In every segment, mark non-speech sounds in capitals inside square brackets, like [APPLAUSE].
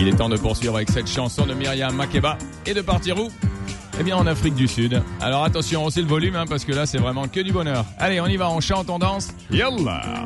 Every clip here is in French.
Il est temps de poursuivre avec cette chanson de Myriam Makeba et de partir où? Eh bien en Afrique du Sud. Alors attention, haussez le volume hein, parce que là c'est vraiment que du bonheur. Allez, on y va, on chante, on danse. Yallah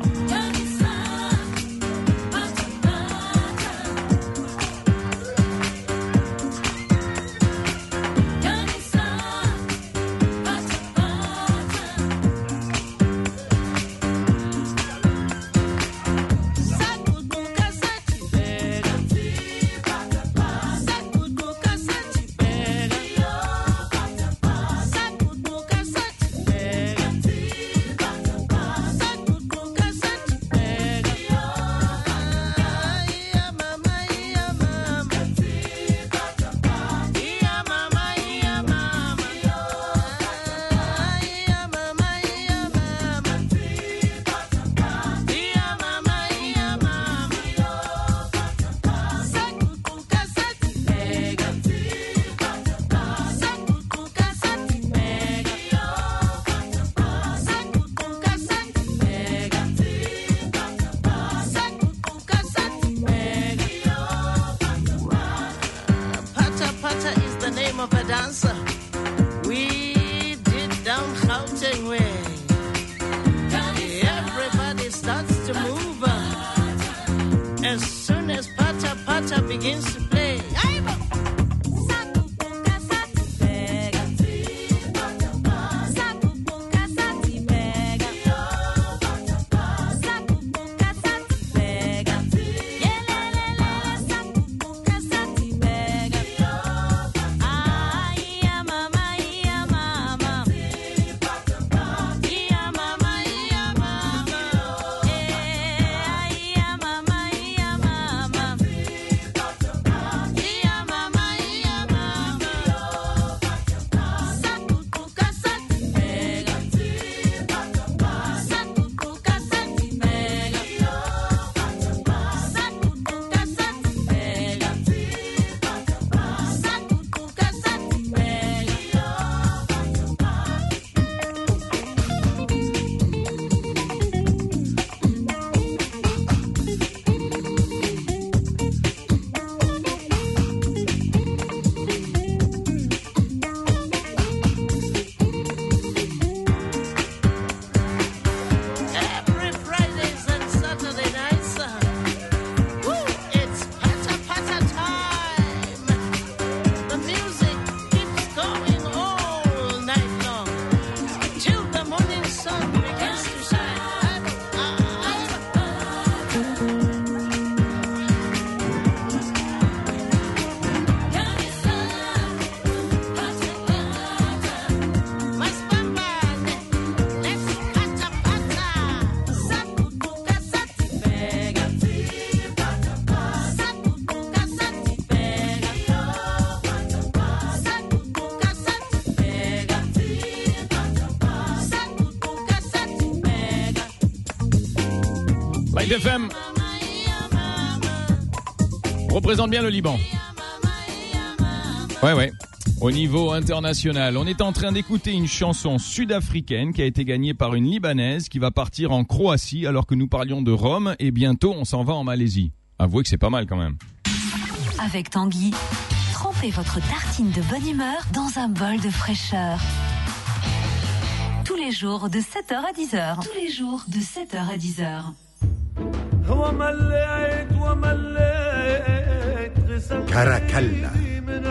représente bien le Liban. Ouais, ouais. Au niveau international, on est en train d'écouter une chanson sud-africaine qui a été gagnée par une Libanaise qui va partir en Croatie alors que nous parlions de Rome et bientôt on s'en va en Malaisie. Avouez que c'est pas mal quand même. Avec Tanguy, trempez votre tartine de bonne humeur dans un bol de fraîcheur. Tous les jours de 7h à 10h. Tous les jours de 7h à 10h. هو مليت ومليت غسلت كراكلا.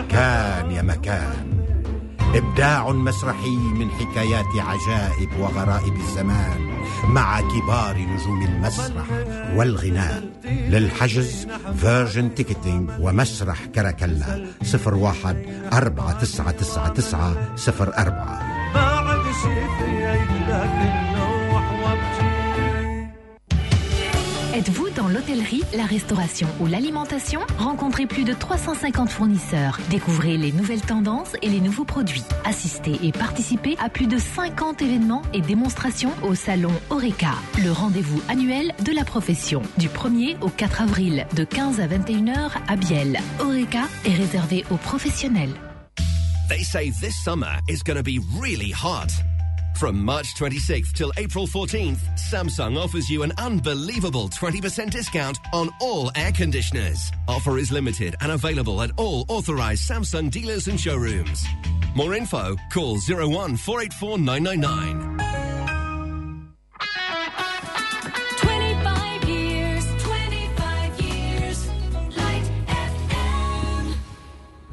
كان يا مكان. إبداع مسرحي من حكايات عجائب وغرائب الزمان مع كبار نجوم المسرح والغناء. للحجز فيرجن تيكتينج ومسرح كراكلا. صفر واحد أربعة تسعة تسعة تسعة صفر أربعة. بعد شفيت لكن نوح Êtes-vous dans l'hôtellerie, la restauration ou l'alimentation? Rencontrez plus de 350 fournisseurs. Découvrez les nouvelles tendances et les nouveaux produits. Assistez et participez à plus de 50 événements et démonstrations au salon Oreca, le rendez-vous annuel de la profession. Du 1er au 4 avril, de 15 à 21h à Biel. Oreca est réservé aux professionnels. They say this summer is be really hot. From March 26th till April 14th, Samsung offers you an unbelievable 20% discount on all air conditioners. Offer is limited and available at all authorized Samsung dealers and showrooms. More info, call 01 484 999.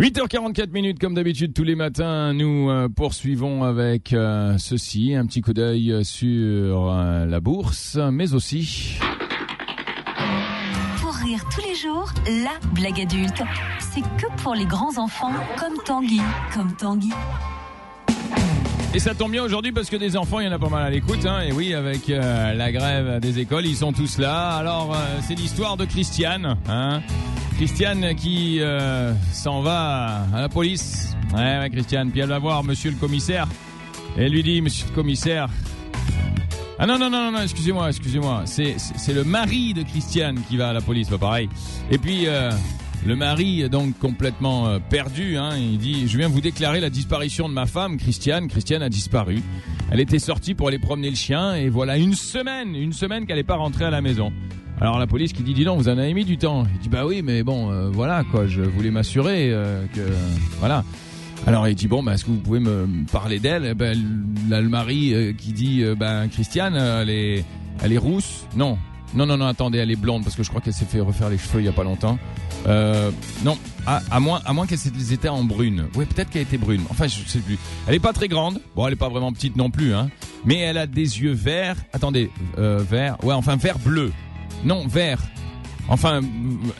8h44 minutes comme d'habitude tous les matins, nous euh, poursuivons avec euh, ceci, un petit coup d'œil sur euh, la bourse, mais aussi... Pour rire tous les jours, la blague adulte. C'est que pour les grands enfants, comme Tanguy. Comme Tanguy. Et ça tombe bien aujourd'hui parce que des enfants, il y en a pas mal à l'écoute. Hein, et oui, avec la grève des écoles, ils sont tous là. Alors, c'est l'histoire de Christiane. Hein Christiane qui euh, s'en va à la police. Ouais, ouais, Christiane. Puis elle va voir monsieur le commissaire. Et elle lui dit, monsieur le commissaire... Ah non, non, non, non, excusez-moi, excusez-moi. C'est, le mari de Christiane qui va à la police, pas pareil. Et puis... euh, le mari, donc complètement euh, perdu, hein, il dit Je viens vous déclarer la disparition de ma femme, Christiane. Christiane a disparu. Elle était sortie pour aller promener le chien, et voilà une semaine, une semaine qu'elle n'est pas rentrée à la maison. Alors la police qui dit Dis donc, vous en avez mis du temps. Il dit Bah oui, mais bon, euh, voilà, quoi, je voulais m'assurer euh, que. Voilà. Alors il dit Bon, bah, est-ce que vous pouvez me parler d'elle? Eh ben, euh, qui dit Ben, Christiane, euh, elle est, elle est rousse. Non. Non, non, non, attendez, elle est blonde parce que je crois qu'elle s'est fait refaire les cheveux il y a pas longtemps. Non, à, à moins, à moins qu'elle s'était- était en brune. Oui, peut-être qu'elle était brune. Enfin, je sais plus. Elle est pas très grande. Bon, elle est pas vraiment petite non plus, hein. Mais elle a des yeux verts. Attendez, vert. Ouais, enfin vert bleu. Non, vert. Enfin,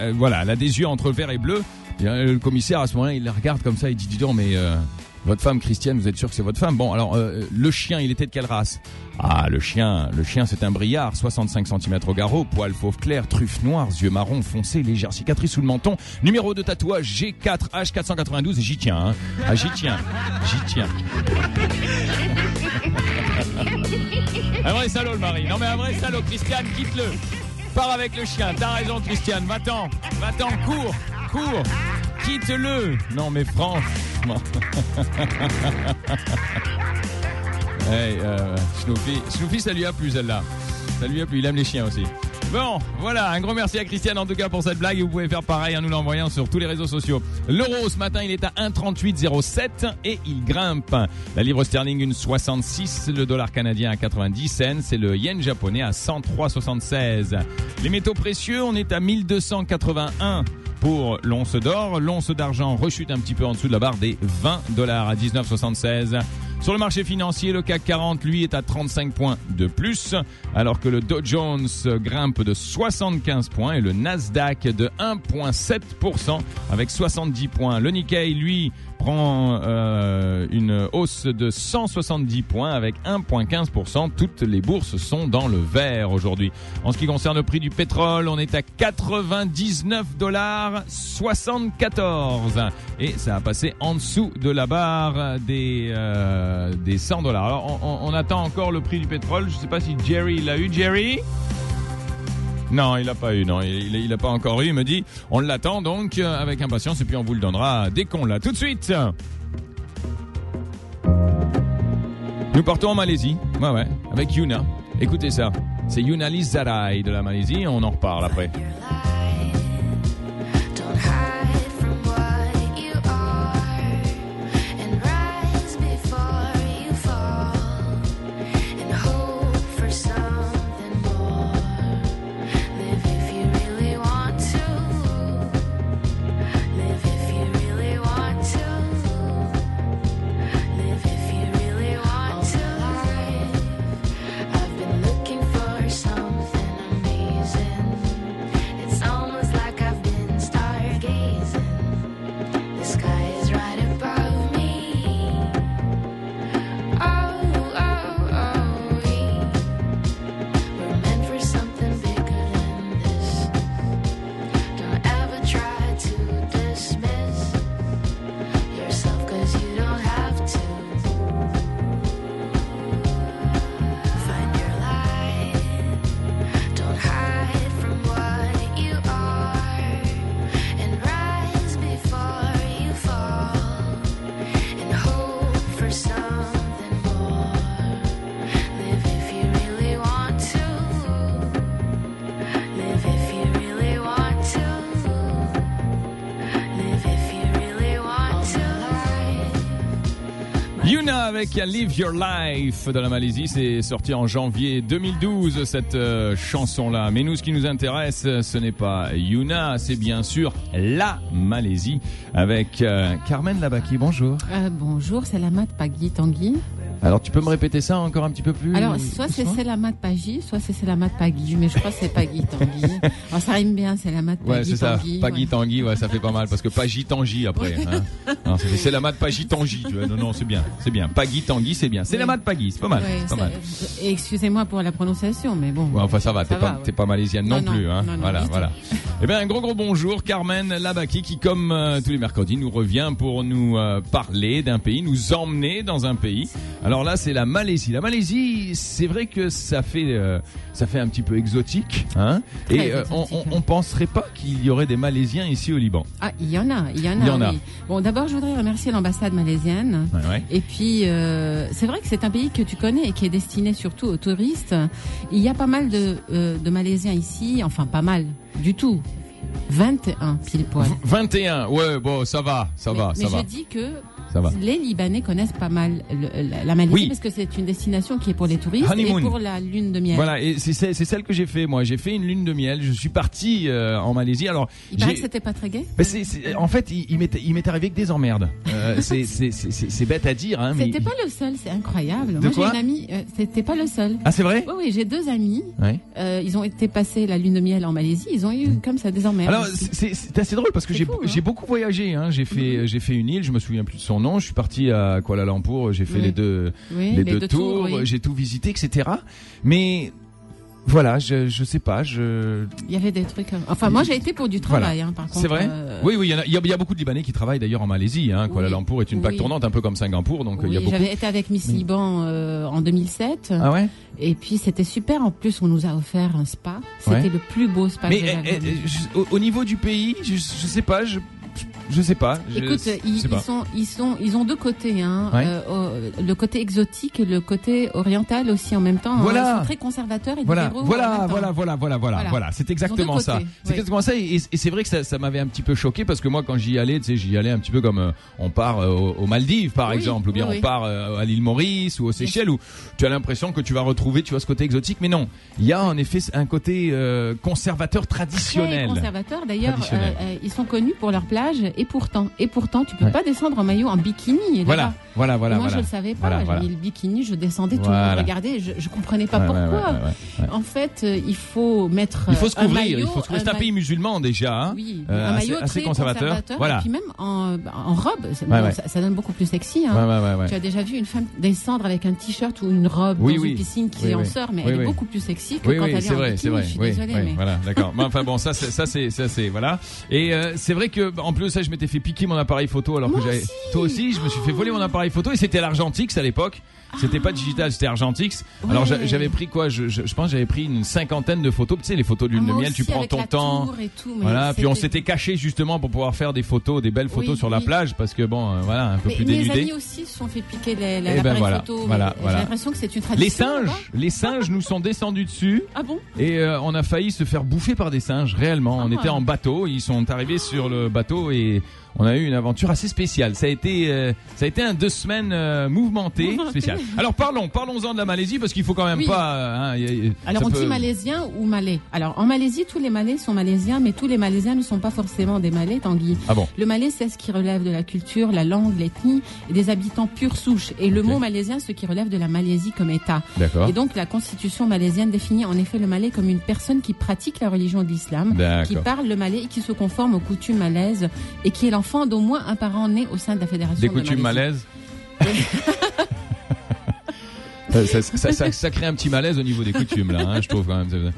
euh, voilà, elle a des yeux entre vert et bleu. Euh, le commissaire à ce moment-là, il la regarde comme ça, il dit dis donc, mais euh, votre femme Christiane, vous êtes sûr que c'est votre femme? Bon, alors euh, le chien, il était de quelle race? Ah, le chien, le chien, c'est un briard, 65 cm au garrot, poil fauve clair, truffe noire, yeux marron foncé, légère cicatrice sous le menton, numéro de tatouage G4H492 et j'y tiens, hein. Ah, j'y tiens, j'y tiens. un vrai salaud le mari. Non mais un vrai salaud, Christiane, quitte-le. Pars avec le chien. T'as raison, Christiane. Va-t'en. Va-t'en. Cours. Cours. Quitte-le. Non, mais franchement. [LAUGHS] hey, euh, Snoopy. Snoopy, ça lui a plu, celle-là. Ça lui a plu. Il aime les chiens aussi. Bon, voilà, un gros merci à Christiane en tout cas pour cette blague vous pouvez faire pareil en nous l'envoyant sur tous les réseaux sociaux. L'euro ce matin il est à 1,3807 et il grimpe. La livre sterling une 66, le dollar canadien à 90 cents et le yen japonais à 103,76. Les métaux précieux on est à 1281 pour l'once d'or. L'once d'argent rechute un petit peu en dessous de la barre des 20 dollars à 19,76. Sur le marché financier, le CAC 40, lui, est à 35 points de plus, alors que le Dow Jones grimpe de 75 points et le Nasdaq de 1,7% avec 70 points. Le Nikkei, lui, prend euh, une hausse de 170 points avec 1,15%. Toutes les bourses sont dans le vert aujourd'hui. En ce qui concerne le prix du pétrole, on est à 99 dollars 74 et ça a passé en dessous de la barre des euh, des 100 dollars. Alors on, on- attend encore le prix du pétrole. Je sais pas si Jerry l'a eu. Jerry? Non, il l'a pas eu. Non, il, il, il a pas encore eu. Il me dit, on l'attend donc euh, avec impatience et puis on vous le donnera dès qu'on l'a. Tout de suite. Nous partons en Malaisie. Ouais, ouais, avec Yuna. Écoutez ça. C'est Yuna Lizarai de la Malaisie. On en reparle après. Avec Live Your Life de la Malaisie, c'est sorti en janvier 2012 cette euh, chanson-là. Mais nous, ce qui nous intéresse, ce n'est pas Yuna, c'est bien sûr la Malaisie avec euh, Carmen Labaki. Bonjour. Euh, bonjour, c'est la mat Pagui Tanguy. Alors, tu peux me répéter ça encore un petit peu plus Alors, soit c'est Selamat Pagi, soit c'est Selamat Pagui, mais je crois que c'est Pagui Tanguy. [LAUGHS] Alors, ça rime bien, Selamat Pagi Ouais, c'est ça. Pagui ouais. Tanguy, ouais, ça fait pas mal parce que Pagi Tanguy après. Hein. Non, c'est c'est la mat Pagi [LAUGHS] Tanguy. tu vois. Non, non, c'est bien, c'est bien. Pagui Tanguy, c'est bien. C'est la Oui. mat Pagui, c'est pas mal. Ouais, pas mal. Excusez-moi pour la prononciation, mais bon. Ouais, enfin ça va, t'es pas, ouais. pas malaisienne non, Non, non, plus, hein. non, voilà, voilà. Eh bien, un gros gros bonjour, Carmen Labaki, qui comme euh, tous les mercredis nous revient pour nous euh, parler d'un pays, nous emmener dans un pays. Alors là, c'est la Malaisie. La Malaisie, c'est vrai que ça fait, euh, ça fait un petit peu exotique, hein. Très Et euh, on, exotique, on, on penserait pas qu'il y aurait des Malaisiens ici au Liban. Ah, il y en a, il y en a. Y en a. oui. Bon, d'abord, je voudrais remercier l'ambassade malaisienne. Ouais, ouais. Et puis, euh, c'est vrai que c'est un pays que tu connais et qui est destiné surtout aux touristes. Il y a pas mal de, de Malaisiens ici, enfin pas mal du tout. 21 pile poil. 21, ouais, bon, ça va, ça mais va, mais ça je va, dis que ça va. les Libanais connaissent pas mal le- la, la Malaisie Oui. parce que c'est une destination qui est pour les touristes Honeymoon. et pour la lune de miel. Voilà, et c'est celle que j'ai fait. Moi, j'ai fait une lune de miel. Je suis parti euh, en Malaisie. Alors, Il paraît que c'était pas très gai. C'est- en fait, il, il m'est arrivé que des emmerdes. Euh, [LAUGHS] c'est- bête à dire, hein, mais. C'était pas le seul, c'est incroyable. De Moi j'ai une amie, euh, c'était pas le seul. Ah, c'est vrai Oui, oui, j'ai deux amis. Ils ont été passer la lune de miel en Malaisie. Ils ont eu comme ça des emmerdes. Alors, c'est- assez drôle parce que j'ai hein. beaucoup voyagé. Hein. J'ai fait j'ai fait une île. Je me souviens plus de son nom. Je suis parti à Kuala Lumpur. J'ai fait Oui. les deux oui, les, deux, tours. oui. J'ai tout visité, etc. Mais voilà, je je sais pas. Je Il y avait des trucs. euh, Enfin, moi j'ai été pour du travail, hein, par contre. C'est vrai euh, Oui, oui, il y, a- il y, beaucoup de Libanais qui travaillent d'ailleurs en Malaisie. Hein. Kuala. Lumpur est une plaque Oui. tournante, un peu comme Singapour, donc il y a beaucoup. j'avais été avec Miss. Liban euh, en 2007 Ah ouais? Et puis c'était super. En plus, on nous a offert un spa. C'était Ouais. le plus beau spa Mais que eh, eh, je- au, au niveau du pays, je, je sais pas, je, je sais pas. je- Écoute, je ils, sais ils pas. sont, ils sont, ils ont deux côtés, hein. Ouais. Euh, le côté exotique et le côté oriental aussi en même temps. hein. Voilà. Ils sont très conservateurs et Voilà, voilà, voilà, voilà, voilà, voilà, Voilà. C'est Ils exactement ça. C'est exactement ça. Et, et c'est vrai que ça, ça m'avait un petit peu choqué parce que moi, quand j'y allais, tu sais, j'y allais un petit peu comme euh, on part euh, aux, Maldives, par Oui, exemple, ou bien oui, on part à l'île Maurice ou aux Seychelles, où tu as l'impression que tu vas retrouver, tu vois, ce côté exotique. Mais non, il y a en effet un côté conservateur Très traditionnel. D'ailleurs, Traditionnel. euh, euh, ils sont connus pour leur plage et pourtant, et pourtant, tu peux Ouais. pas descendre en maillot en bikini. Voilà, voilà, voilà, Et moi, voilà. je le savais pas. Voilà, J'ai mis le bikini, je descendais, tout le monde regardait. Je, je comprenais pas Ouais, pourquoi. ouais. En fait, euh, il faut mettre. Il faut euh, se un couvrir, maillot, il faut se couvrir. C'est un pays musulman déjà. Hein. Oui, Euh, un assez- maillot assez très conservateur. conservateur. Voilà. Et puis même en, en robe, bon. Ça, ça donne beaucoup plus sexy. Hein. Tu as déjà vu une femme descendre avec un t-shirt ou une robe Oui, dans oui. une piscine qui Oui, en sort, mais elle est beaucoup plus sexy que quand elle est c'est en vrai, bikini. c'est vrai. Je suis désolée, voilà, d'accord. Mais enfin bon, ça, c'est, ça, c'est, ça, c'est, voilà. Et euh, c'est vrai que, en plus, je m'étais fait piquer mon appareil photo alors Moi que j'avais. Toi aussi, je me suis fait voler mon appareil photo et c'était l'Argentix à l'époque. C'était pas digital, c'était Argentix. Alors Ouais. j'a- j'avais pris quoi? Je, je, je pense que j'avais pris une cinquantaine de photos. Tu sais, les photos de lune Ah, de moi miel, tu prends ton temps. et tout, Voilà, puis on s'était caché justement pour pouvoir faire des photos, des belles photos Oui, sur la plage parce que bon, euh, voilà, un peu Mais plus mes dénudé. amis aussi se sont fait piquer les, la- Eh ben l'appareil voilà, photo. voilà, mais voilà. J'ai l'impression que c'est une Les tradition. singes, là-bas. les singes nous sont descendus dessus. Ah bon? Et euh, on a failli se faire bouffer par des singes, réellement. On Ah. était en bateau, ils sont arrivés sur le bateau et Yeah. On a eu une aventure assez spéciale. Ça a été, euh, ça a été un deux semaines euh, mouvementé, [LAUGHS] spécial. Alors parlons, parlons-en de la Malaisie parce qu'il faut quand même Oui. pas. euh, hein, y a- y a- Alors on peut- dit malaisien ou malais? Alors en Malaisie, tous les malais sont malaisiens, mais tous les malaisiens ne sont pas forcément des malais, Tanguy. Ah bon? Le malais, c'est ce qui relève de la culture, la langue, l'ethnie et des habitants pure souche. Et le mot malaisien, ce qui relève de la Malaisie comme État. D'accord. Et donc la constitution malaisienne définit en effet le malais comme une personne qui pratique la religion de l'islam, qui parle le malais et qui se conforme aux coutumes malaises et qui est l'enfant d'au moins un parent né au sein de la fédération Des de coutumes malaises. [LAUGHS] ça, ça, ça- ça- ça crée un petit malaise au niveau des coutumes là, hein, je trouve quand même.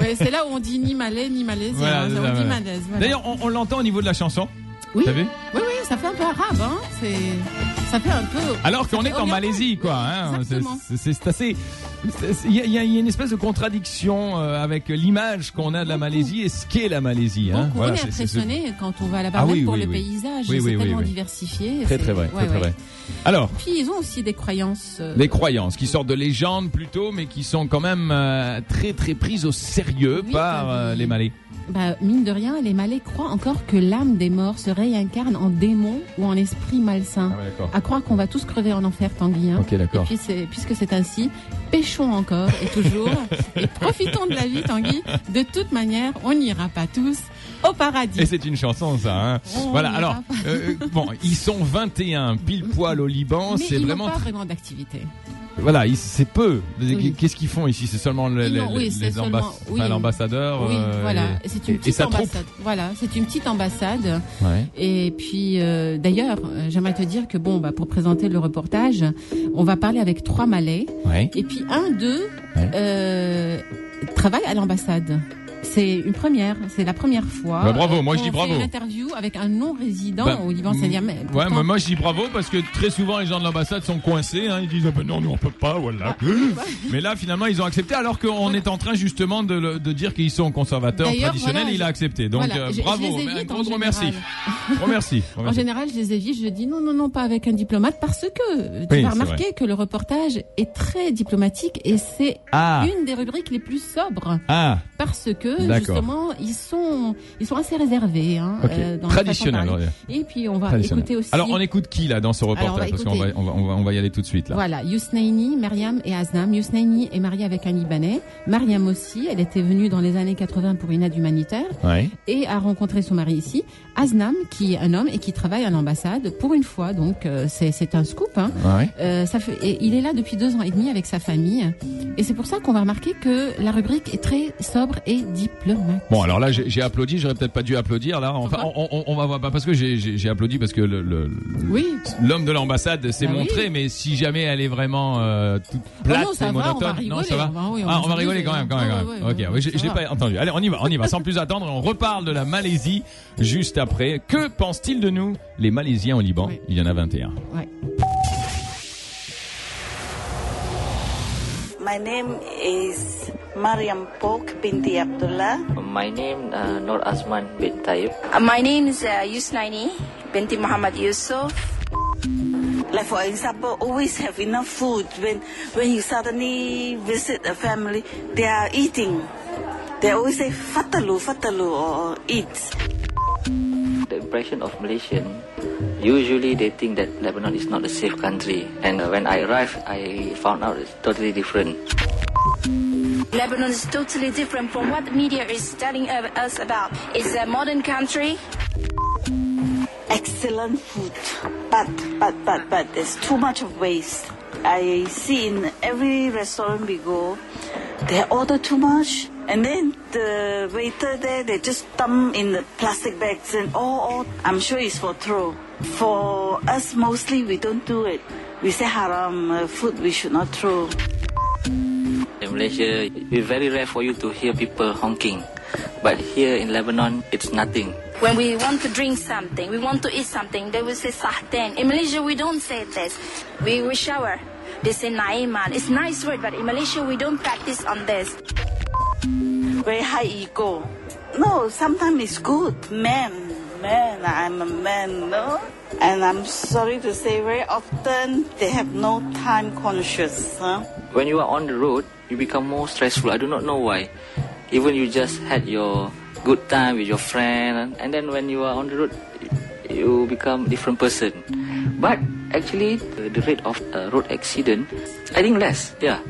Ouais, c'est là où on dit ni malais ni. Voilà, on dit malaise. voilà. D'ailleurs, on, on l'entend au niveau de la chanson. oui, T'as vu oui, oui, ça fait un peu arabe, hein. C'est, ça fait un peu. Alors qu'on est en. Malaisie, quoi. Hein, c'est assez. Il y, a- y une espèce de contradiction euh, avec l'image qu'on a de la Malaisie et ce qu'est la Malaisie. Hein. Beaucoup, Voilà, on est impressionné quand on va là-bas, Ah oui, pour oui, le oui. paysage. C'est tellement diversifié. Très très vrai, ouais, très ouais. vrai. Alors, Puis ils ont aussi des croyances. euh, des croyances qui sortent de légendes plutôt, mais qui sont quand même euh, très très prises au sérieux par euh, les Malais. bah, mine de rien, les Malais croient encore que l'âme des morts se réincarne en démon ou en esprit malsain. Ah ouais. À croire qu'on va tous crever en enfer, Tanguy. hein. Et puis puisque c'est ainsi, pêchons encore et toujours [LAUGHS] et profitons de la vie, Tanguy. De toute manière, on n'ira pas tous au paradis. Et c'est une chanson, ça. Hein. On voilà. Alors, pas. euh, bon, ils sont 21 pile poil au Liban. C'est ils vraiment, n'ont pas vraiment d'activité. Voilà, c'est peu. Oui. Qu'est-ce qu'ils font ici? C'est seulement les, n'ont- oui, les c'est ambas- seulement- oui. enfin, l'ambassadeur. Oui, euh, voilà. C'est une et petite troupe. ambassade. Voilà, c'est une petite ambassade. Ouais. Et puis, euh, d'ailleurs, euh, j'aimerais te dire que bon, bah, pour présenter le reportage, on va parler avec trois Malais. Ouais. Et puis un d'eux Ouais. euh, travaille à l'ambassade. C'est une première, c'est la première fois. Bah, bravo, moi, je qu'on dis bravo. fait une interview avec un non-résident Bah, au Liban, c'est-à-dire Ouais, mais moi je dis bravo parce que très souvent les gens de l'ambassade sont coincés, hein, ils disent ah ben non, nous on peut pas, voilà. mais là finalement ils ont accepté alors qu'on est en train justement de, dire qu'ils sont conservateurs traditionnels, voilà, il a accepté. Donc voilà, euh, je- bravo, un gros gros En général, je les évite, je dis non, non, non, pas avec un diplomate, parce que tu Oui, c'est remarquer que le reportage est très diplomatique et c'est Ah, une des rubriques les plus sobres, ah, parce que Justement, ils sont, ils sont assez réservés. Hein, ok. euh, dans Traditionnel. Et puis on va écouter aussi. Alors on écoute qui là dans ce reportage Alors, on va parce qu'on va, on va, on va, on va y aller tout de suite là. Voilà, Yousnaini, Myriam et Aznam. Yousnaini est mariée avec un Libanais. Myriam aussi, elle était venue dans les années 80 pour une aide humanitaire Ouais. et a rencontré son mari ici. Aznam, qui est un homme et qui travaille à l'ambassade pour une fois, donc euh, c'est c'est un scoop. Hein. Ouais. Euh, ça fait, et il est là depuis deux ans et demi avec sa famille. Et c'est pour ça qu'on va remarquer que la rubrique est très sobre et diplomate. Bon alors là j'ai applaudi, j'aurais peut-être pas dû applaudir là. Enfin Pourquoi on, on, on va voir pas parce que j'ai- applaudi parce que le, le- Oui. l'homme de l'ambassade s'est Bah oui. montré, mais si jamais elle est vraiment euh, toute Oh plate non, ça et monotone, va rigoler. non ça va. on va- oui, Ah, on va s'amuser, rigoler quand même, quand même. hein. quand même. Ouais, ok, ouais, je, l'ai pas entendu. Allez, on y va, on y va. Sans plus attendre, on reparle de la Malaisie juste après. Que pensent-ils de nous, les Malaisiens au Liban? Il y en a 21. Ouais. My name is Mariam Pok binti Abdullah. My name uh, Nur Asman bin Taib. Uh, my name is uh, Yusnaini binti Muhammad Yusuf. Like for example, always have enough food. When when you suddenly visit a family, they are eating. They always say fatalu, fatalu, or eat. The impression of Malaysian, usually they think that Lebanon is not a safe country. And uh, when I arrived, I found out it's totally different. Lebanon is totally different from what the media is telling uh, us about. It's a modern country. Excellent food, but but but but there's too much of waste. I see in every restaurant we go, they order too much, and then the waiter there they just dump in the plastic bags and all, all I'm sure it's for throw. For us, mostly we don't do it. We say haram uh, food we should not throw. In Malaysia, it's very rare for you to hear people honking. But here in Lebanon, it's nothing. When we want to drink something, we want to eat something, they will say sahten. In Malaysia, we don't say this. We will shower. They say naiman. It's nice word, but in Malaysia, we don't practice on this. Very high ego. No, sometimes it's good. Man, man, I'm a man, no? And I'm sorry to say, very often they have no time conscious. Huh? When you are on the road, you become more stressful. I do not know why. Even you just had your good time with your friend, and then when you are on the road, you become different person. But actually, the, rate of road accident, I think less. Yeah.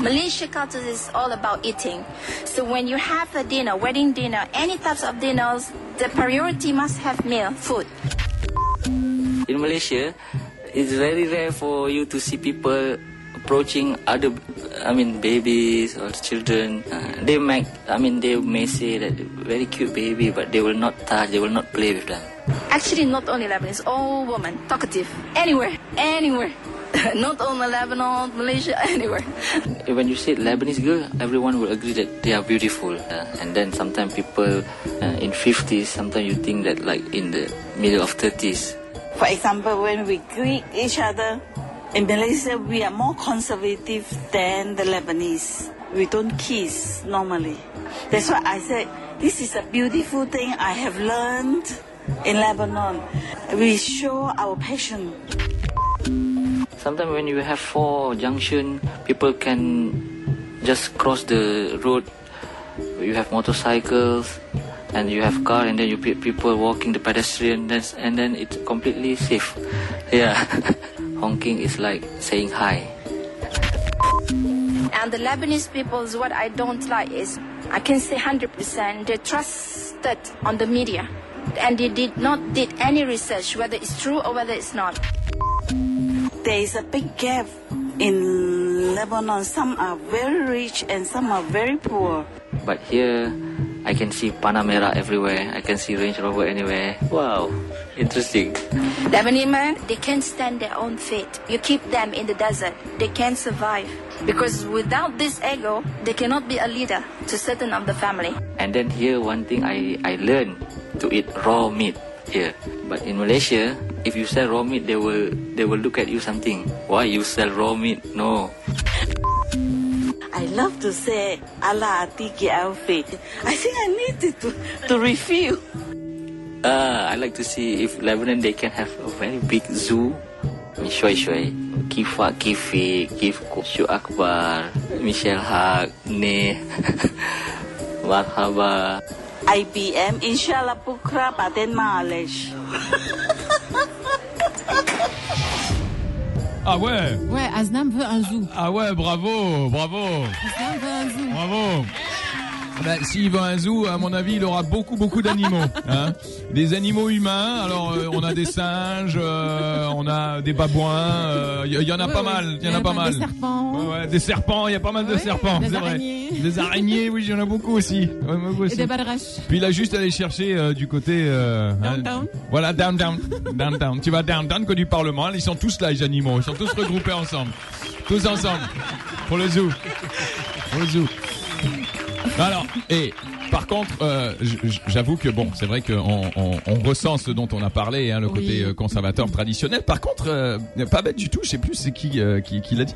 Malaysia culture is all about eating. So when you have a dinner, wedding dinner, any types of dinners, the priority must have meal, food. In Malaysia, it's very rare for you to see people approaching other, I mean, babies or children. Uh, they might, I mean, they may say that very cute baby, but they will not touch, they will not play with them. Actually, not only Lebanese, all women, talkative. Anywhere, anywhere. [LAUGHS] not only Lebanon, Malaysia, [LAUGHS] anywhere. When you say Lebanese girl, everyone will agree that they are beautiful. Uh, and then sometimes people uh, in 50s, sometimes you think that like in the middle of 30s. For example, when we greet each other, In Malaysia, we are more conservative than the Lebanese. We don't kiss normally. That's why I said this is a beautiful thing I have learned in Lebanon. We show our passion. Sometimes when you have four junction, people can just cross the road. You have motorcycles, and you have car, and then you pe- people walking the pedestrian, and then it's completely safe. [LAUGHS] Yeah, [LAUGHS] honking is like saying hi. And the Lebanese peoples, what I don't like is, I can say 100%, they trusted on the media. And they did not did any research whether it's true or whether it's not. There is a big gap in Lebanon. Some are very rich and some are very poor. But here, I can see Panamera everywhere. I can see Range Rover anywhere. Wow, interesting. Lebanese men, they can't stand their own fate. You keep them in the desert, they can't survive. Because without this ego, they cannot be a leader to certain of the family. And then here, one thing I, I learned to eat raw meat here. But in Malaysia, if you sell raw meat, they will they will look at you something. Why you sell raw meat? No. I love to say Allah Atiki Alfi. I think I needed to, to refill. Ah, I like to see if Lebanon they can have a very big zoo. Shway Shway, Kifa Kifi, Kif Shu Akbar, Michelle Haq, Ne, [LAUGHS] Marhaba. IBM, Inshallah Bukra, Baden Malish. [LAUGHS] Ah ouais Ouais, Aznam veut un zoo. Ah ouais, bravo, bravo, Aznam veut un zoo. bravo. Ben, S'il va à un zoo, à mon avis, il aura beaucoup, beaucoup d'animaux. [LAUGHS] Hein des animaux humains. Alors, euh, on a des singes, euh, on a des babouins. Il y, y en a pas mal. Il y en a pas mal. Des serpents. Ouais, ouais, des serpents. Il y a pas mal de serpents. des c'est vrai. araignées. Des araignées, oui, il y en a beaucoup aussi. Ouais, beaucoup Et aussi. des badraches. Puis il a juste allé chercher euh, du côté euh, Downtown. hein, voilà downtown, downtown. Tu vas downtown que du Parlement. Ils sont tous là, les animaux. Ils sont tous regroupés ensemble, tous ensemble pour le zoo, pour le zoo. Alors, et par contre, euh, j'avoue que bon, c'est vrai qu'on on, on ressent ce dont on a parlé, hein, le côté euh, conservateur traditionnel. Par contre, euh, pas bête du tout. Je sais plus c'est qui euh, qui, qui l'a dit.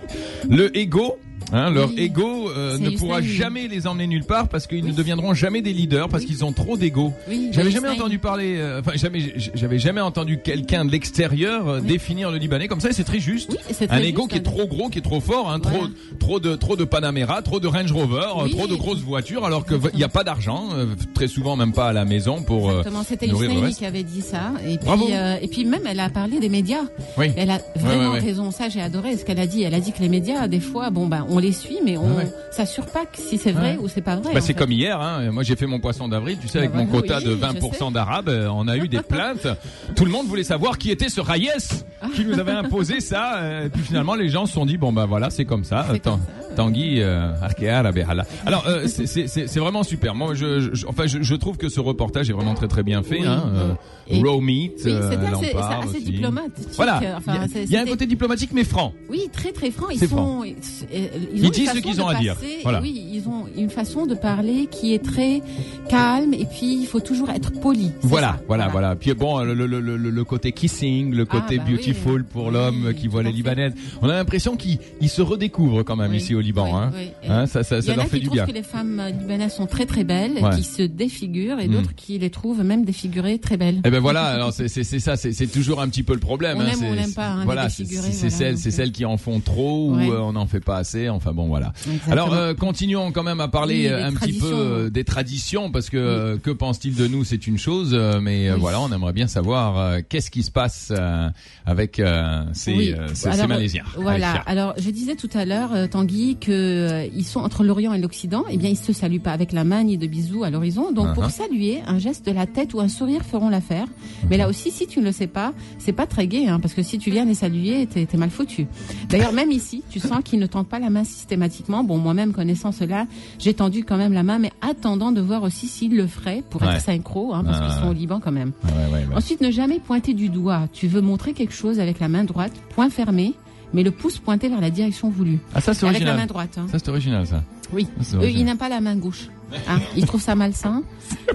Le ego. Hein, leur Oui. ego euh, ne pourra jamais les emmener nulle part parce qu'ils ne deviendront jamais des leaders parce qu'ils ont trop d'ego. J'avais mais jamais entendu parler, euh, enfin jamais, j'avais jamais entendu quelqu'un de l'extérieur euh, définir le Libanais comme ça. C'est très juste. Un ego juste, qui est trop gros, qui est trop fort, hein, trop, trop de, trop de Panamera, trop de Range Rover, trop de grosses voitures, alors que il n'y a pas d'argent, très souvent même pas à la maison pour Exactement, c'était qui avait dit ça. Et puis, Bravo. et puis même, elle a parlé des médias. Oui. Elle a vraiment ouais, ouais. raison. Ça, j'ai adoré ce qu'elle a dit. Elle a dit que les médias, des fois, bon, ben, on les suit, mais on Ah ouais. s'assure pas que si c'est vrai Ouais. ou c'est pas vrai. Bah, c'est comme hier, hein. moi j'ai fait mon poisson d'avril, tu sais, avec Bah, mon voilà, quota oui, de je 20% sais. d'arabes, on a eu des [LAUGHS] plaintes. Tout le monde voulait savoir qui était ce Rayes qui nous avait imposé ça. Et puis finalement les gens se sont dit, bon bah voilà, c'est comme ça. Tant- Tanguy, euh, Arkea. Alors euh, c'est- vraiment super. Moi je, je- enfin je, je trouve que ce reportage est vraiment très très bien fait. Oui. Hein. euh, raw meat, Oui, euh, assez, c'est assez aussi. diplomatique. Voilà, Enfin, il y a- y un côté diplomatique mais franc. Oui, très très franc. Ils sont, franc. Ils, ont disent ce qu'ils ont à dire. Voilà. Oui, ils ont une façon de parler qui est très calme et puis il faut toujours être poli. Voilà, ça. voilà, voilà. Puis bon, le, le, le, le, le côté kissing, le côté bah oui. beautiful pour l'homme qui voit les Libanaises. On a l'impression qu'ils ils se redécouvrent quand même ici au Liban. hein. Hein, ça, ça, Il y ça en leur a fait qui du trouvent bien. que les femmes libanaises sont très très belles, Ouais. qui se défigurent, et Mm. d'autres qui les trouvent même défigurées très belles. Eh ben voilà, alors c'est ça, c'est toujours un petit peu le problème. On hein, aime ou c'est- on n'aime pas, hein, voilà, c'est celles, euh. celles qui en font trop ou euh, on n'en fait pas assez. Enfin bon, voilà. Exactement. Alors euh, continuons quand même à parler Oui, euh, un petit peu euh, des traditions parce que euh, que pense-t-il de nous, c'est une chose, mais voilà, on aimerait bien savoir euh, qu'est-ce qui se passe euh, avec euh, ces, euh, ces, ces Alors, Malaisiens. Voilà. Alors, je disais tout à l'heure, euh, Tanguy, que euh, ils sont entre l'Orient et l'Occident. Eh bien, ils se saluent pas avec la main ni de bisous à l'horizon. Donc, Uh-huh. pour saluer, un geste de la tête ou un sourire feront l'affaire. Mais là aussi, si tu ne le sais pas, c'est pas très gai, hein, parce que si tu viens les saluer, t'es t'es mal foutu. D'ailleurs, même ici, tu sens qu'ils ne tendent pas la main systématiquement. Bon, moi-même connaissant cela, j'ai tendu quand même la main, mais attendant de voir aussi s'ils le feraient pour Ouais. être synchro, hein, parce Ah, qu'ils sont au Liban quand même. Ouais, ouais, ouais. Ensuite, ne jamais pointer du doigt. Tu veux montrer quelque chose avec la main droite, point fermé, mais le pouce pointé vers la direction voulue. Ah ça c'est Avec original. la main droite. hein. Ça c'est original ça. Oui. C'est Eux, original. ils n'aiment pas la main gauche. Hein, ils trouvent ça malsain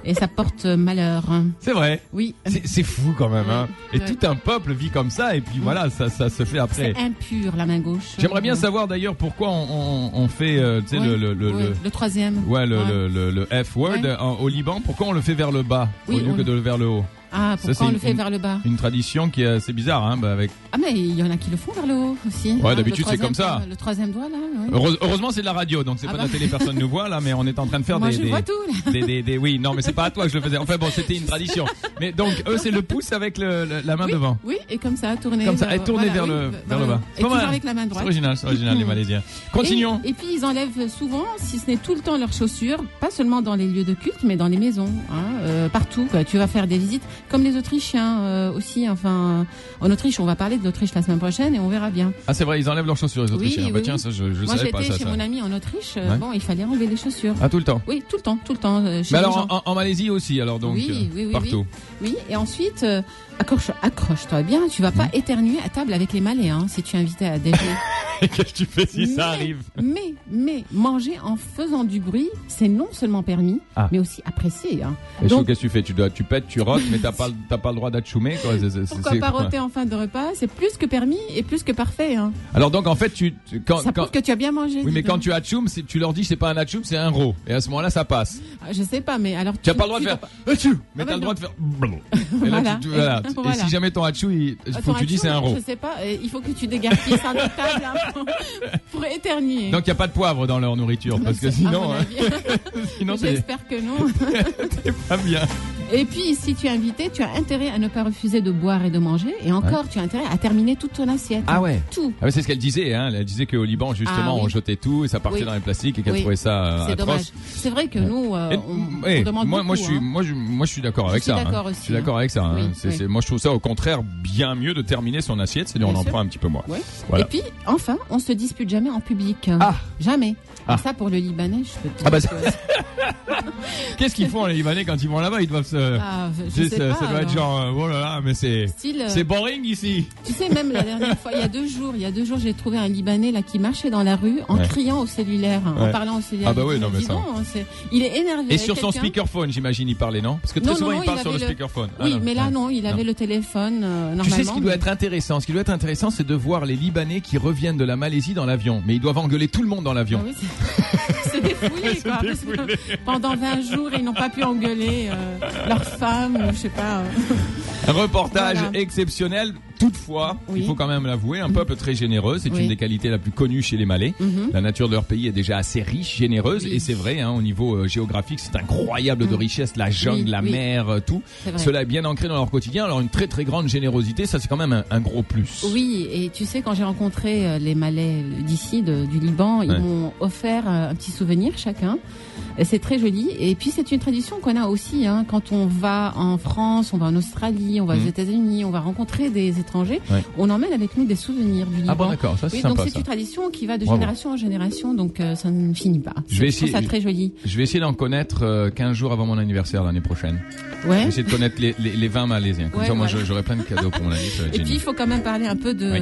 et ça porte malheur. C'est vrai. Oui. C'est fou quand même. Hein. Et tout un peuple vit comme ça et puis voilà, ça, ça se fait après. C'est impur la main gauche. J'aimerais bien savoir d'ailleurs pourquoi on, on, on fait euh, le, le, le, le- le troisième. Ouais, le, Ouais. le, le, le F word Ouais. en- au Liban, pourquoi on le fait vers le bas Oui, au lieu que de vers le haut? Ah, pourquoi on le une- fait vers le bas Une tradition qui est assez bizarre, hein, bah, avec. Ah, mais il y en a qui le font vers le haut aussi. Ouais, Hein, d'habitude, c'est comme ça. Le troisième doigt, là. oui. Heureuse- heureusement, c'est de la radio, donc c'est Ah pas bah. de la télé, personne ne nous voit là, mais on est en train de faire Moi, des, je des, vois tout, là. [LAUGHS] des, des- des- oui, non, mais c'est pas à toi que je le faisais. Enfin bon, c'était une tradition. Mais donc eux, c'est le pouce avec le, le- la main oui, devant. Oui, et comme ça, tourner. Comme ça, et tourner voilà, vers, oui, le, vers le bas. Et toujours avec la main droite. C'est original, c'est original, les [LAUGHS] Malaisiens. Continuons. Et, puis ils enlèvent souvent, si ce n'est tout le temps, leurs chaussures, pas seulement dans les lieux de culte, mais dans les maisons, hein, euh, partout. Tu vas faire des visites, comme les Autrichiens euh, aussi. Enfin, en Autriche, on va parler de l'Autriche la semaine prochaine et on verra bien. Ah, c'est vrai, ils enlèvent leurs chaussures, les Autrichiens. Oui, bah oui, tiens, oui. ça, je, je Moi, savais pas j'étais chez ça. mon ami en Autriche. euh, Ouais. Bon, il fallait enlever les chaussures. Ah, tout le temps. Oui, tout le temps, tout le temps. euh, chez Mais alors, en, en Malaisie aussi, alors donc, oui, euh, oui, oui, partout. Oui. et ensuite, euh, accroche, accroche-toi bien. Tu vas pas Mmh. éternuer à table avec les malais, hein, si tu es invité à déjeuner. [LAUGHS] [LAUGHS] Qu'est-ce que tu fais si ça arrive mais, mais, manger en faisant du bruit, c'est non seulement permis, Ah. mais aussi apprécié. Hein. Et qu'est-ce que tu fais? Tu dois, tu pètes, tu rotes, mais t'as pas, pas le droit d'achoumer, pourquoi pas roter en fin de repas? C'est plus que permis et plus que parfait. Hein. Alors donc, en fait, tu, tu- quand, Ça quand, prouve que tu as bien mangé. oui, mais donc. quand tu achoum, tu leur dis c'est pas un achoum, c'est un ro. Et à ce moment-là, ça passe. Ah, Je sais pas, mais alors. Tu as pas le droit de tu faire achou, mais Ah t'as le droit de faire. [LAUGHS] Et tu- tu- [LAUGHS] si jamais ton achou, il faut que tu dis c'est un ro. Je sais pas, euh, il faut que tu dégarpilles ça de table [LAUGHS] pour, éternuer. Donc il y a pas de poivre dans leur nourriture, parce que sinon, hein, [LAUGHS] sinon [LAUGHS] J'espère que non. c'est pas bien. Et puis, si tu es invité, tu as intérêt à ne pas refuser de boire et de manger. Et encore, tu as intérêt à terminer toute ton assiette. Ah ouais. Tout. Ah ouais, c'est ce qu'elle disait. Hein. Elle disait qu'au Liban, justement, Ah oui. on jetait tout et ça partait Oui. dans les plastiques et qu'elle Oui. trouvait ça euh, C'est dommage. C'est vrai que nous, euh, Et- on, demande moi, beaucoup. moi, je suis, hein. moi, je, moi, je suis d'accord avec ça. hein. d'accord Je suis d'accord hein. avec ça. moi, je trouve ça au contraire bien mieux de terminer son assiette, c'est-à-dire on en sûr. prend un petit peu moins. Voilà. Et puis, enfin, on se dispute jamais en public. Ah. Jamais. Ah. Ça, pour le Libanais, je peux te dire Ah bah, que- [LAUGHS] Qu'est-ce qu'ils font les Libanais quand ils vont là-bas? Ils doivent se. Ah, je Tu sais, sais ça, pas, ça doit être genre, euh, oh là là, mais c'est. Euh, C'est boring ici. Tu sais, même la dernière fois, il y a deux jours, il y a deux jours, j'ai trouvé un Libanais là qui marchait dans la rue en Ouais. criant au cellulaire, hein, Ouais. en parlant au cellulaire. Ah bah oui, non, mais ça- donc, hein, il est énervé. Et sur son speakerphone, j'imagine, il parlait, non? Parce que très Non, souvent, non, il parle il sur le speakerphone. Ah Oui, mais là non, il avait le téléphone euh, normalement. Tu sais ce qui doit être intéressant Ce qui doit être intéressant, c'est de voir les Libanais qui reviennent de la Malaisie dans l'avion. Mais ils doivent engueuler tout le monde dans l'avion. Ah oui, [LAUGHS] c'est- c'est défoulé quoi. parce [LAUGHS] que pendant 20 jours, ils n'ont pas pu engueuler euh, leur femme ou je sais pas. euh. Un reportage Voilà. exceptionnel. Toutefois, Oui. il faut quand même l'avouer, un peuple très généreux. C'est Oui. une des qualités la plus connue chez les Malais. Mhm. La nature de leur pays est déjà assez riche, généreuse, Oui. et c'est vrai, hein, au niveau euh, géographique, c'est incroyable de Mhm. richesse, la jungle, la mer, euh, tout. Cela est bien ancré dans leur quotidien. Alors une très très grande générosité, ça c'est quand même un, un gros plus. Oui, et tu sais, quand j'ai rencontré euh, les Malais d'ici, du Liban, ils Ouais. m'ont offert un petit souvenir chacun. C'est très joli. Et puis, c'est une tradition qu'on a aussi. Hein, quand on va en France, on va en Australie, on va Mhm. aux États-Unis, on va rencontrer des Ouais. on emmène avec nous des souvenirs du Liban. Ah bon d'accord, ça c'est Oui, sympa donc c'est une tradition qui va de Bravo. génération en génération, donc euh, ça ne finit pas. Je vais essayer- ça très joli. Je vais essayer d'en connaître euh, 15 jours avant mon anniversaire l'année prochaine. Je vais Ouais. essayer de connaître les, les, les 20 malaisiens. Comme Ouais, ça, moi, voilà. j'aurai plein de cadeaux pour mon anniversaire. Et puis, il faut quand même parler un peu de, Oui.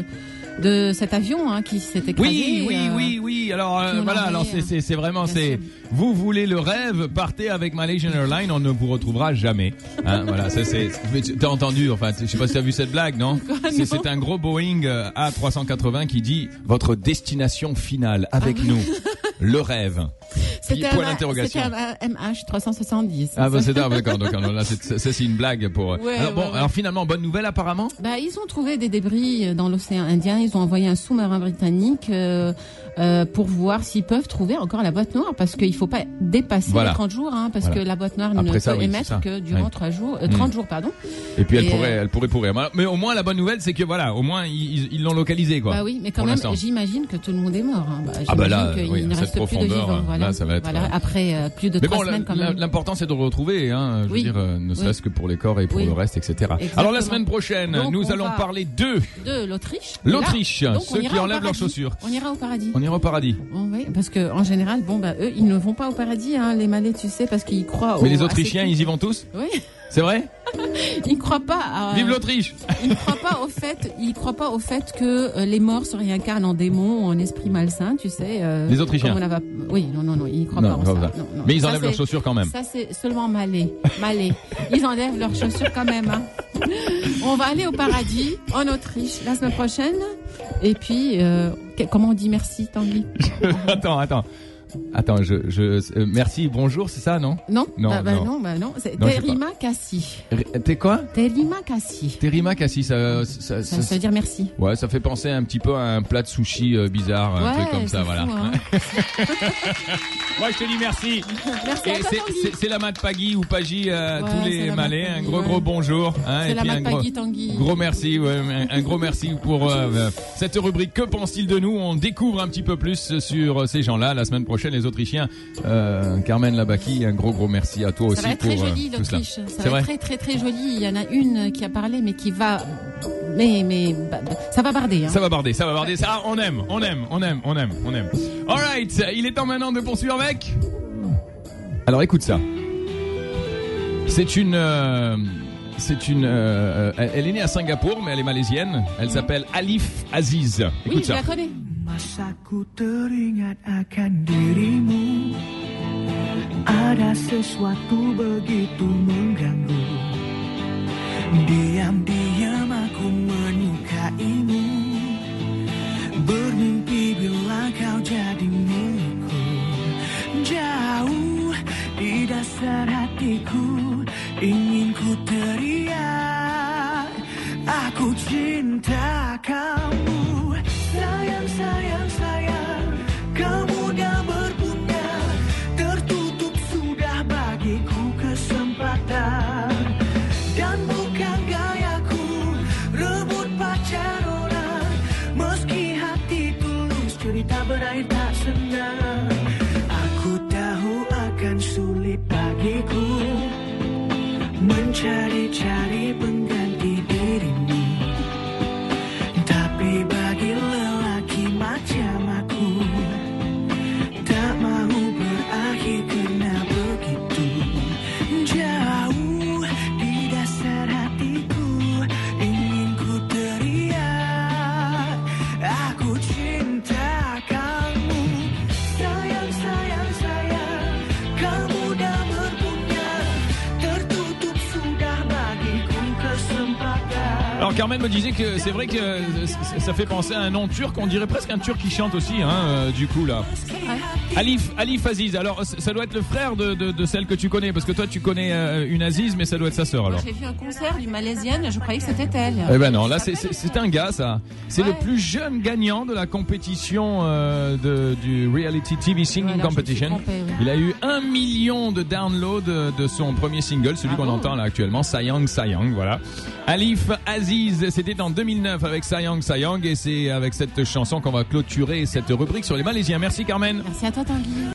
De cet avion hein, qui s'est écrasé. Oui, oui, euh, oui, oui. Alors euh, voilà, alors c'est c'est c'est vraiment bien c'est vous voulez le rêve, partez avec Malaysian Airlines, on ne vous retrouvera jamais. Hein, voilà, ça c'est t'as entendu enfin je sais pas si t'as vu cette blague, non? C'est c'est un gros Boeing euh, A380 qui dit votre destination finale avec nous, [LAUGHS] le rêve. C'était MH 370. Ah bah c'est d'accord, d'accord. Donc là c'est ça, c'est une blague pour. Ouais, alors bon, ouais, ouais. alors finalement bonne nouvelle apparemment? Bah, ils ont trouvé des débris dans l'océan Indien. Ils ont envoyé un sous-marin britannique euh, euh, pour voir s'ils peuvent trouver encore la boîte noire, parce qu'il faut pas dépasser Voilà. les 30 jours, hein, parce Voilà. que la boîte noire Après ne ça, peut oui, émettre que durant Ouais. 3 jours, euh, Mm. 30 jours, pardon. Et puis elle Et, pourrait, euh, elle pourrait pourrir. Mais au moins la bonne nouvelle c'est que voilà, au moins ils l'ont localisé quoi. Bah oui, mais quand même, j'imagine que tout le monde est mort. hein. Bah, Ah bah là, oui, ne cette reste plus de profondeur, vivants. Voilà. là, ça va être, Voilà. Après euh, plus de Mais trois bon, semaines quand même. l'important c'est de le retrouver, hein, je Oui. veux dire, euh, ne Oui. serait-ce que pour les corps et pour Oui. le reste, etc. Exactement. Alors la semaine prochaine, Donc, nous on allons parler de De l'Autriche. L'Autriche, ceux qui enlèvent leurs chaussures. On ira au paradis. On ira au paradis. Oh, oui, parce que en général, bon bah eux, ils ne vont pas au paradis, hein, les Malais, tu sais, parce qu'ils croient. Mais les Autrichiens, ils y vont tous? Oui. C'est vrai [LAUGHS] il croit pas. à- Vive l'Autriche [LAUGHS] Il ne croit pas au fait. Il croit pas au fait que euh, les morts se réincarnent en démons ou en esprits malsains, tu sais. euh, Les Autrichiens. on avait- Oui, non, non, non, il croit Non, pas en ça. ça. Non, non. Mais ils Ça, enlèvent leurs chaussures quand même. Ça c'est seulement malais, malais. Ils enlèvent leurs chaussures quand même. hein. On va aller au paradis en Autriche la semaine prochaine. Et puis, euh, comment on dit merci, Tanguy? [LAUGHS] Attends, attends. Attends, je, je, euh, merci, bonjour, c'est ça, non? Non, Non, bah, bah non. non, bah non. C'est Non, Terima Kassi. T'es quoi? Terima Kassi. Terima Kassi, ça, ça, Ça, ça veut dire merci. Ouais, ça fait penser un petit peu à un plat de sushi euh, bizarre, un Ouais, truc comme ça, voilà. hein. [LAUGHS] Moi, je te dis merci. Merci Et à toi, c'est- Tanguy. c'est- c'est la mat Pagui ou Pagui à Ouais, tous les la malais. Un gros ouais. gros bonjour. hein, C'est et la puis mat un gros, Pagui, Tanguy. gros merci, ouais, un, un gros merci pour euh, euh, [LAUGHS] cette rubrique. Que pense-t-il de nous? On découvre un petit peu plus sur euh, ces gens-là. La semaine prochaine, les Autrichiens. Euh, Carmen Labaki, un gros gros merci à toi aussi Ça va être pour très euh, joli l'Autriche. Ça C'est va vrai. être très très très joli. Il y en a une qui a parlé, mais qui va, mais mais bah, bah, ça va barder. Hein. Ça va barder, ça va barder. Ça, on aime, on aime, on aime, on aime, on aime. Alright, il est temps maintenant de poursuivre avec. Alors écoute ça. C'est une. euh, c'est une. euh, elle est née à Singapour, mais elle est malaisienne. Elle s'appelle Alif Aziz. Oui, Écoute je ça. la connais. Masaku teringat akan dirimu. Ada sesuatu begitu mengganggu. Diam-diam aku menyukaimu. Bermimpi bila kau jadi milikku. Jauh di dasar hatiku Ingin ku teriak. Aku cinta kamu c'est vrai que ça- ça fait penser à un nom turc. On dirait presque un turc qui chante aussi, hein, euh, du coup là. Alif, Alif Aziz. Alors ça doit être le frère de, de, de celle que tu connais, parce que toi tu connais euh, une Aziz, mais ça doit être sa sœur alors. J'ai vu un concert d'une malaisienne, je croyais que c'était elle. Eh ben non, là c'est- un gars ça. C'est le plus jeune gagnant de la compétition euh, de, du Reality TV Singing Ouais, Competition. trompée. Il a eu un million de downloads de, son premier single, celui qu'on entend là actuellement, Sayang Sayang, voilà. Alif Aziz, c'était en 2009 avec Sayang Sayang et c'est avec cette chanson qu'on va clôturer cette rubrique sur les Malaisiens. Merci Carmen. Merci à toi Tanguy.